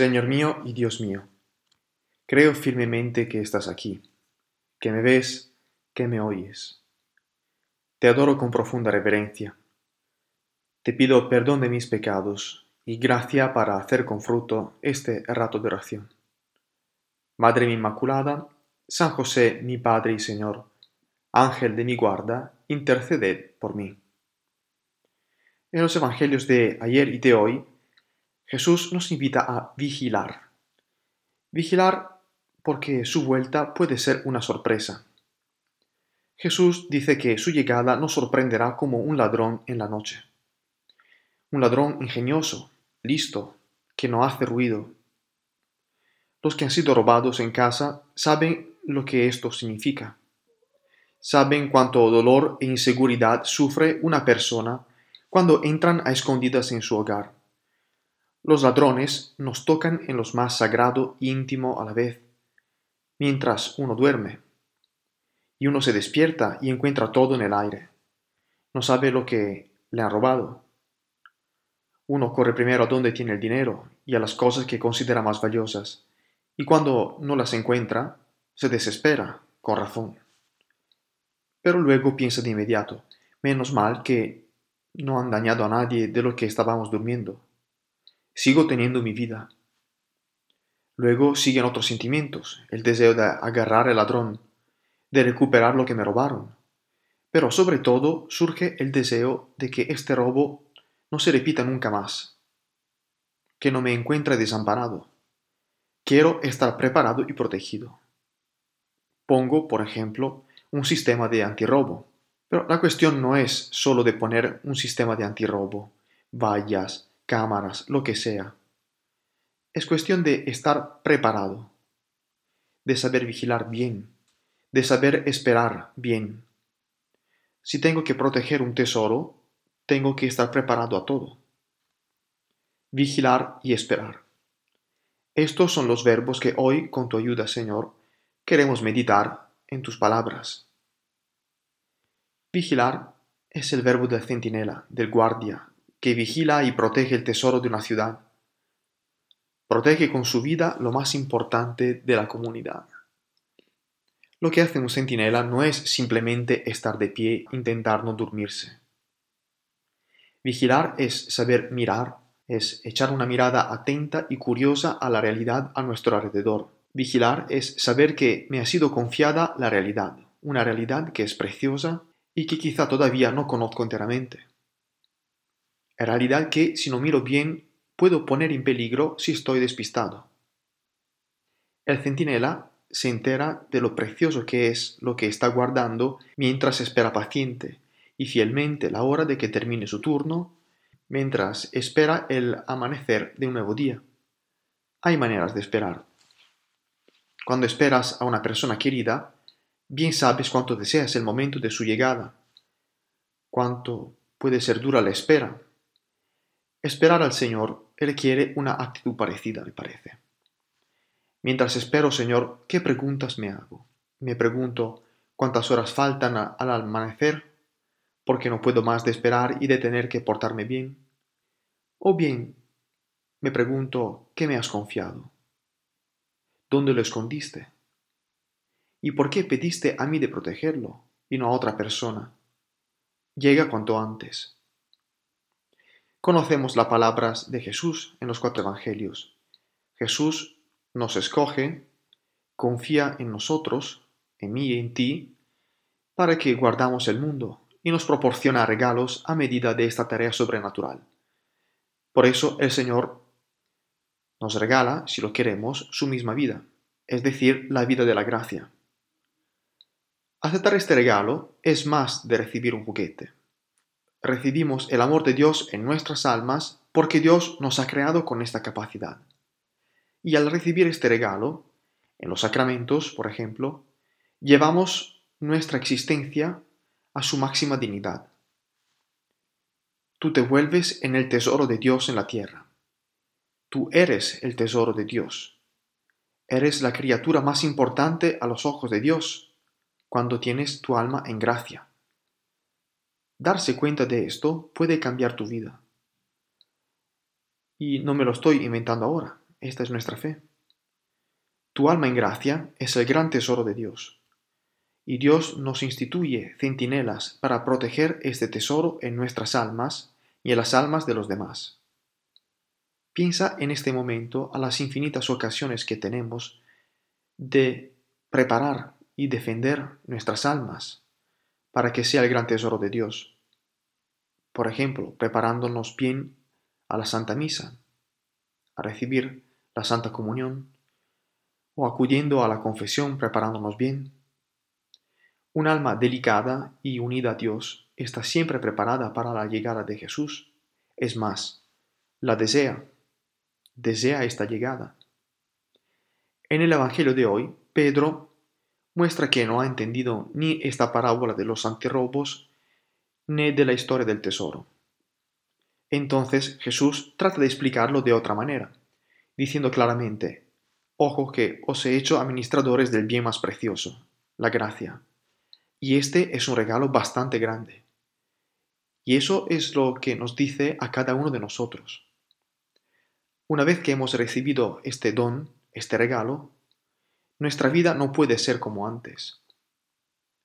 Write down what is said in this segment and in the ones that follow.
Señor mío y Dios mío, creo firmemente que estás aquí, que me ves, que me oyes. Te adoro con profunda reverencia. Te pido perdón de mis pecados y gracia para hacer con fruto este rato de oración. Madre Inmaculada, San José mi Padre y Señor, Ángel de mi guarda, interceded por mí. En los Evangelios de ayer y de hoy, Jesús nos invita a vigilar. Vigilar porque su vuelta puede ser una sorpresa. Jesús dice que su llegada nos sorprenderá como un ladrón en la noche. Un ladrón ingenioso, listo, que no hace ruido. Los que han sido robados en casa saben lo que esto significa. Saben cuánto dolor e inseguridad sufre una persona cuando entran a escondidas en su hogar los ladrones nos tocan en lo más sagrado e íntimo a la vez, mientras uno duerme. Y uno se despierta y encuentra todo en el aire. No sabe lo que le han robado. Uno corre primero a donde tiene el dinero y a las cosas que considera más valiosas, y cuando no las encuentra, se desespera, con razón. Pero luego piensa de inmediato, menos mal que no han dañado a nadie de lo que estábamos durmiendo sigo teniendo mi vida. Luego siguen otros sentimientos, el deseo de agarrar al ladrón, de recuperar lo que me robaron. Pero sobre todo surge el deseo de que este robo no se repita nunca más, que no me encuentre desamparado. Quiero estar preparado y protegido. Pongo, por ejemplo, un sistema de antirrobo. Pero la cuestión no es solo de poner un sistema de antirrobo, vallas, cámaras, lo que sea. Es cuestión de estar preparado, de saber vigilar bien, de saber esperar bien. Si tengo que proteger un tesoro, tengo que estar preparado a todo. Vigilar y esperar. Estos son los verbos que hoy, con tu ayuda, Señor, queremos meditar en tus palabras. Vigilar es el verbo del centinela, del guardia, que vigila y protege el tesoro de una ciudad. Protege con su vida lo más importante de la comunidad. Lo que hace un centinela no es simplemente estar de pie intentar no dormirse. Vigilar es saber mirar, es echar una mirada atenta y curiosa a la realidad a nuestro alrededor. Vigilar es saber que me ha sido confiada la realidad, una realidad que es preciosa y que quizá todavía no conozco enteramente realidad que, si no miro bien, puedo poner en peligro si estoy despistado. El centinela se entera de lo precioso que es lo que está guardando mientras espera paciente y fielmente la hora de que termine su turno, mientras espera el amanecer de un nuevo día. Hay maneras de esperar. Cuando esperas a una persona querida, bien sabes cuánto deseas el momento de su llegada, cuánto puede ser dura la espera, Esperar al Señor requiere una actitud parecida, me parece. Mientras espero, Señor, ¿qué preguntas me hago? Me pregunto, ¿cuántas horas faltan al amanecer? Porque no puedo más de esperar y de tener que portarme bien. O bien, me pregunto, ¿qué me has confiado? ¿Dónde lo escondiste? ¿Y por qué pediste a mí de protegerlo y no a otra persona? Llega cuanto antes. Conocemos las palabras de Jesús en los cuatro evangelios. Jesús nos escoge, confía en nosotros, en mí y en ti, para que guardamos el mundo y nos proporciona regalos a medida de esta tarea sobrenatural. Por eso el Señor nos regala, si lo queremos, su misma vida, es decir, la vida de la gracia. Aceptar este regalo es más de recibir un juguete recibimos el amor de Dios en nuestras almas porque Dios nos ha creado con esta capacidad. Y al recibir este regalo, en los sacramentos, por ejemplo, llevamos nuestra existencia a su máxima dignidad. Tú te vuelves en el tesoro de Dios en la tierra. Tú eres el tesoro de Dios. Eres la criatura más importante a los ojos de Dios cuando tienes tu alma en gracia. Darse cuenta de esto puede cambiar tu vida. Y no me lo estoy inventando ahora. esta es nuestra fe. Tu alma en gracia es el gran tesoro de Dios. Y Dios nos instituye centinelas para proteger este tesoro en nuestras almas y en las almas de los demás. Piensa en este momento a las infinitas ocasiones que tenemos de preparar y defender nuestras almas para que sea el gran tesoro de Dios. Por ejemplo, preparándonos bien a la Santa Misa, a recibir la Santa Comunión, o acudiendo a la confesión preparándonos bien. Un alma delicada y unida a Dios está siempre preparada para la llegada de Jesús. Es más, la desea, desea esta llegada. En el Evangelio de hoy, Pedro muestra que no ha entendido ni esta parábola de los antirrobos, ni de la historia del tesoro. Entonces Jesús trata de explicarlo de otra manera, diciendo claramente, Ojo que os he hecho administradores del bien más precioso, la gracia. Y este es un regalo bastante grande. Y eso es lo que nos dice a cada uno de nosotros. Una vez que hemos recibido este don, este regalo, nuestra vida no puede ser como antes.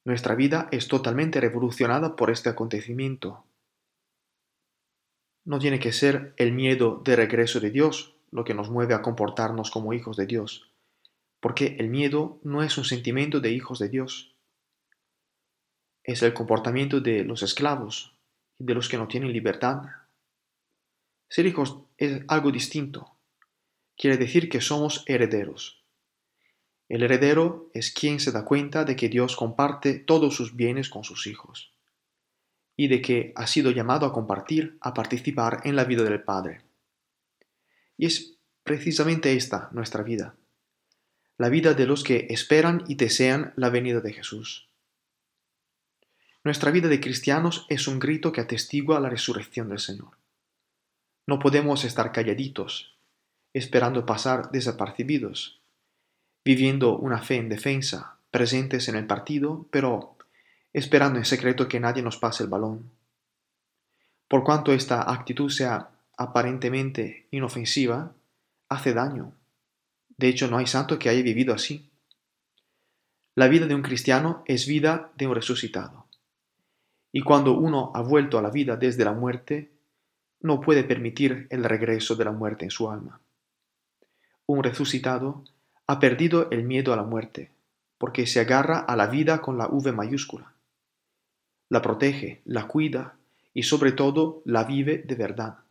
Nuestra vida es totalmente revolucionada por este acontecimiento. No tiene que ser el miedo de regreso de Dios lo que nos mueve a comportarnos como hijos de Dios, porque el miedo no es un sentimiento de hijos de Dios. Es el comportamiento de los esclavos y de los que no tienen libertad. Ser hijos es algo distinto. Quiere decir que somos herederos. El heredero es quien se da cuenta de que Dios comparte todos sus bienes con sus hijos y de que ha sido llamado a compartir, a participar en la vida del Padre. Y es precisamente esta nuestra vida, la vida de los que esperan y desean la venida de Jesús. Nuestra vida de cristianos es un grito que atestigua la resurrección del Señor. No podemos estar calladitos, esperando pasar desapercibidos, viviendo una fe en defensa, presentes en el partido, pero esperando en secreto que nadie nos pase el balón. Por cuanto esta actitud sea aparentemente inofensiva, hace daño. De hecho, no hay santo que haya vivido así. La vida de un cristiano es vida de un resucitado. Y cuando uno ha vuelto a la vida desde la muerte, no puede permitir el regreso de la muerte en su alma. Un resucitado ha perdido el miedo a la muerte, porque se agarra a la vida con la V mayúscula. La protege, la cuida y sobre todo la vive de verdad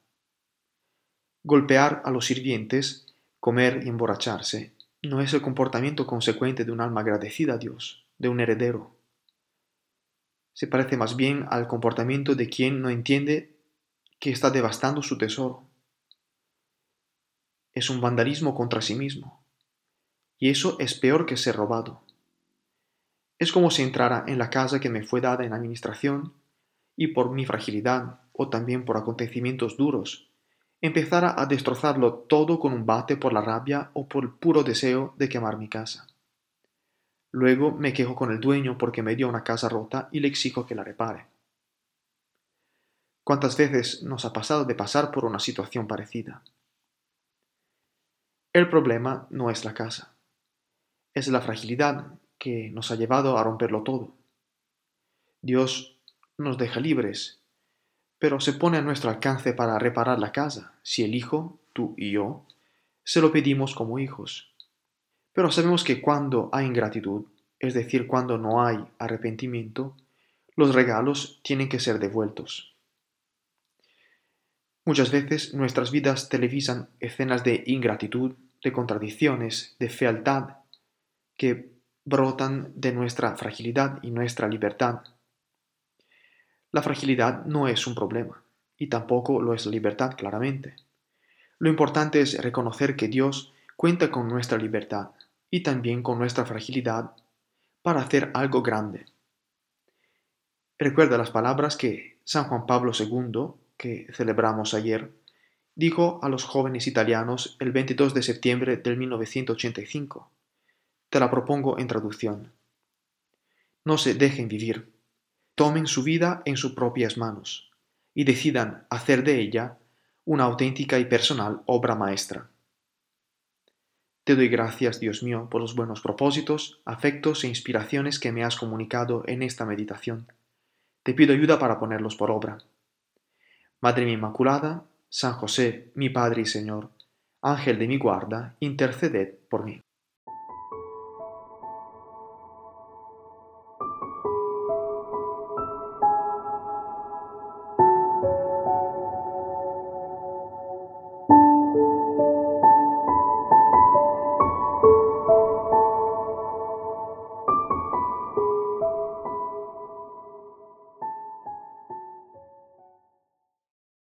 Golpear a los sirvientes, comer y emborracharse, no es el comportamiento consecuente de un alma agradecida a Dios, de un heredero. Se parece más bien al comportamiento de quien no entiende que está devastando su tesoro. Es un vandalismo contra sí mismo. Y eso es peor que ser robado. Es como si entrara en la casa que me fue dada en administración y por mi fragilidad o también por acontecimientos duros empezara a destrozarlo todo con un bate por la rabia o por el puro deseo de quemar mi casa. Luego me quejo con el dueño porque me dio una casa rota y le exijo que la repare. ¿Cuántas veces nos ha pasado de pasar por una situación parecida? El problema no es la casa, es la fragilidad que nos ha llevado a romperlo todo. Dios nos deja libres pero se pone a nuestro alcance para reparar la casa, si el hijo, tú y yo, se lo pedimos como hijos. Pero sabemos que cuando hay ingratitud, es decir, cuando no hay arrepentimiento, los regalos tienen que ser devueltos. Muchas veces nuestras vidas televisan escenas de ingratitud, de contradicciones, de fealdad, que brotan de nuestra fragilidad y nuestra libertad la fragilidad no es un problema, y tampoco lo es la libertad claramente. Lo importante es reconocer que Dios cuenta con nuestra libertad y también con nuestra fragilidad para hacer algo grande. Recuerda las palabras que San Juan Pablo II, que celebramos ayer, dijo a los jóvenes italianos el 22 de septiembre del 1985. Te la propongo en traducción. No se dejen vivir tomen su vida en sus propias manos y decidan hacer de ella una auténtica y personal obra maestra. Te doy gracias, Dios mío, por los buenos propósitos, afectos e inspiraciones que me has comunicado en esta meditación. Te pido ayuda para ponerlos por obra. Madre mía Inmaculada, San José, mi Padre y Señor, Ángel de mi guarda, interceded por mí.